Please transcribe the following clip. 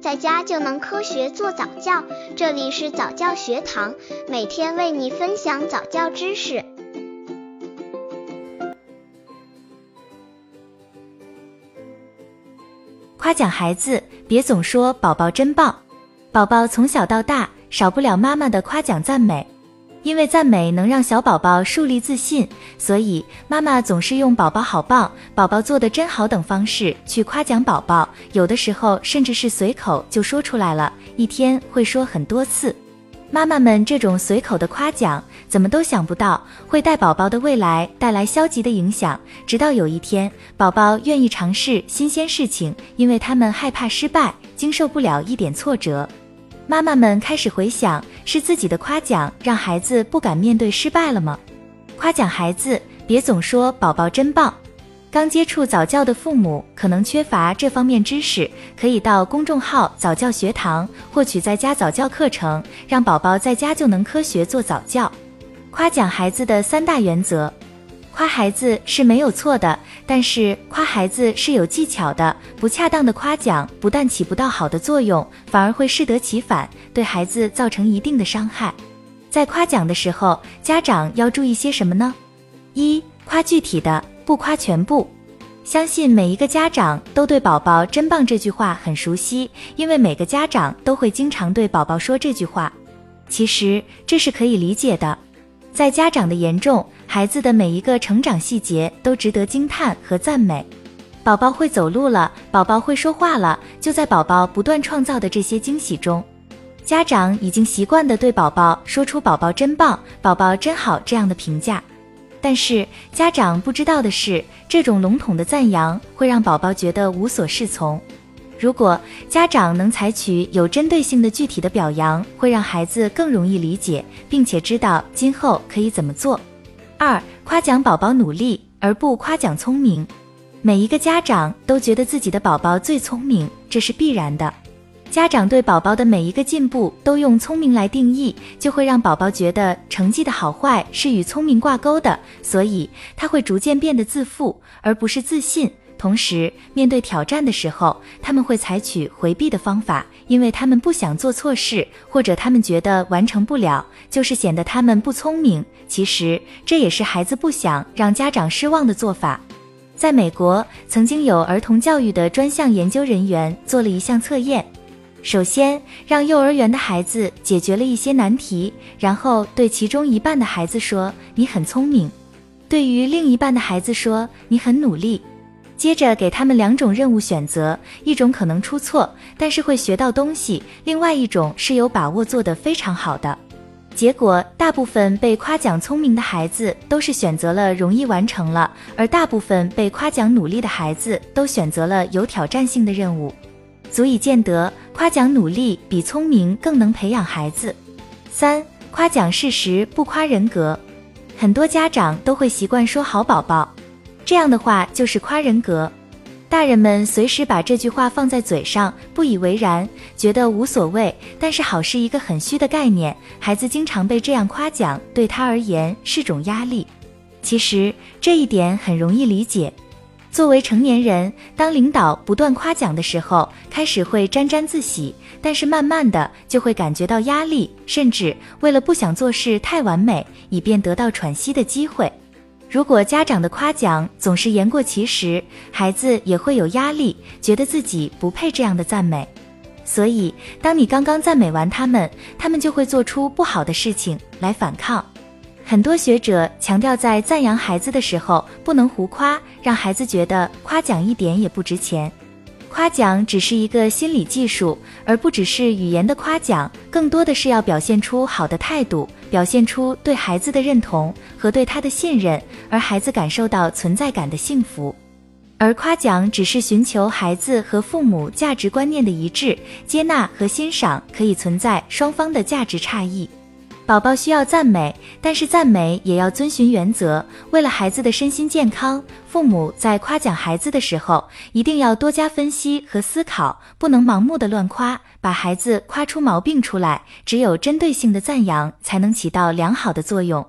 在家就能科学做早教。这里是早教学堂，每天为你分享早教知识。夸奖孩子，别总说宝宝真棒。宝宝从小到大，少不了妈妈的夸奖赞美。因为赞美能让小宝宝树立自信，所以妈妈总是用“宝宝好棒”“宝宝做的真好”等方式去夸奖宝宝，有的时候甚至是随口就说出来了，一天会说很多次。妈妈们这种随口的夸奖，怎么都想不到会带宝宝的未来带来消极的影响。直到有一天，宝宝愿意尝试新鲜事情，因为他们害怕失败，经受不了一点挫折。妈妈们开始回想，是自己的夸奖让孩子不敢面对失败了吗？夸奖孩子，别总说宝宝真棒。刚接触早教的父母可能缺乏这方面知识，可以到公众号早教学堂获取在家早教课程，让宝宝在家就能科学做早教。夸奖孩子的三大原则。夸孩子是没有错的，但是夸孩子是有技巧的。不恰当的夸奖不但起不到好的作用，反而会适得其反，对孩子造成一定的伤害。在夸奖的时候，家长要注意些什么呢？一、夸具体的，不夸全部。相信每一个家长都对“宝宝真棒”这句话很熟悉，因为每个家长都会经常对宝宝说这句话。其实这是可以理解的。在家长的眼中，孩子的每一个成长细节都值得惊叹和赞美。宝宝会走路了，宝宝会说话了，就在宝宝不断创造的这些惊喜中，家长已经习惯的对宝宝说出“宝宝真棒”“宝宝真好”这样的评价。但是家长不知道的是，这种笼统的赞扬会让宝宝觉得无所适从。如果家长能采取有针对性的具体的表扬，会让孩子更容易理解，并且知道今后可以怎么做。二、夸奖宝宝努力，而不夸奖聪明。每一个家长都觉得自己的宝宝最聪明，这是必然的。家长对宝宝的每一个进步都用聪明来定义，就会让宝宝觉得成绩的好坏是与聪明挂钩的，所以他会逐渐变得自负，而不是自信。同时，面对挑战的时候，他们会采取回避的方法，因为他们不想做错事，或者他们觉得完成不了就是显得他们不聪明。其实这也是孩子不想让家长失望的做法。在美国，曾经有儿童教育的专项研究人员做了一项测验，首先让幼儿园的孩子解决了一些难题，然后对其中一半的孩子说：“你很聪明。”对于另一半的孩子说：“你很努力。”接着给他们两种任务选择，一种可能出错，但是会学到东西；另外一种是有把握做得非常好的。结果，大部分被夸奖聪明的孩子都是选择了容易完成了，而大部分被夸奖努力的孩子都选择了有挑战性的任务。足以见得，夸奖努力比聪明更能培养孩子。三、夸奖事实不夸人格，很多家长都会习惯说好宝宝。这样的话就是夸人格，大人们随时把这句话放在嘴上，不以为然，觉得无所谓。但是好是一个很虚的概念，孩子经常被这样夸奖，对他而言是种压力。其实这一点很容易理解。作为成年人，当领导不断夸奖的时候，开始会沾沾自喜，但是慢慢的就会感觉到压力，甚至为了不想做事太完美，以便得到喘息的机会。如果家长的夸奖总是言过其实，孩子也会有压力，觉得自己不配这样的赞美。所以，当你刚刚赞美完他们，他们就会做出不好的事情来反抗。很多学者强调，在赞扬孩子的时候不能胡夸，让孩子觉得夸奖一点也不值钱。夸奖只是一个心理技术，而不只是语言的夸奖，更多的是要表现出好的态度，表现出对孩子的认同和对他的信任，而孩子感受到存在感的幸福。而夸奖只是寻求孩子和父母价值观念的一致，接纳和欣赏可以存在双方的价值差异。宝宝需要赞美，但是赞美也要遵循原则。为了孩子的身心健康，父母在夸奖孩子的时候，一定要多加分析和思考，不能盲目的乱夸，把孩子夸出毛病出来。只有针对性的赞扬，才能起到良好的作用。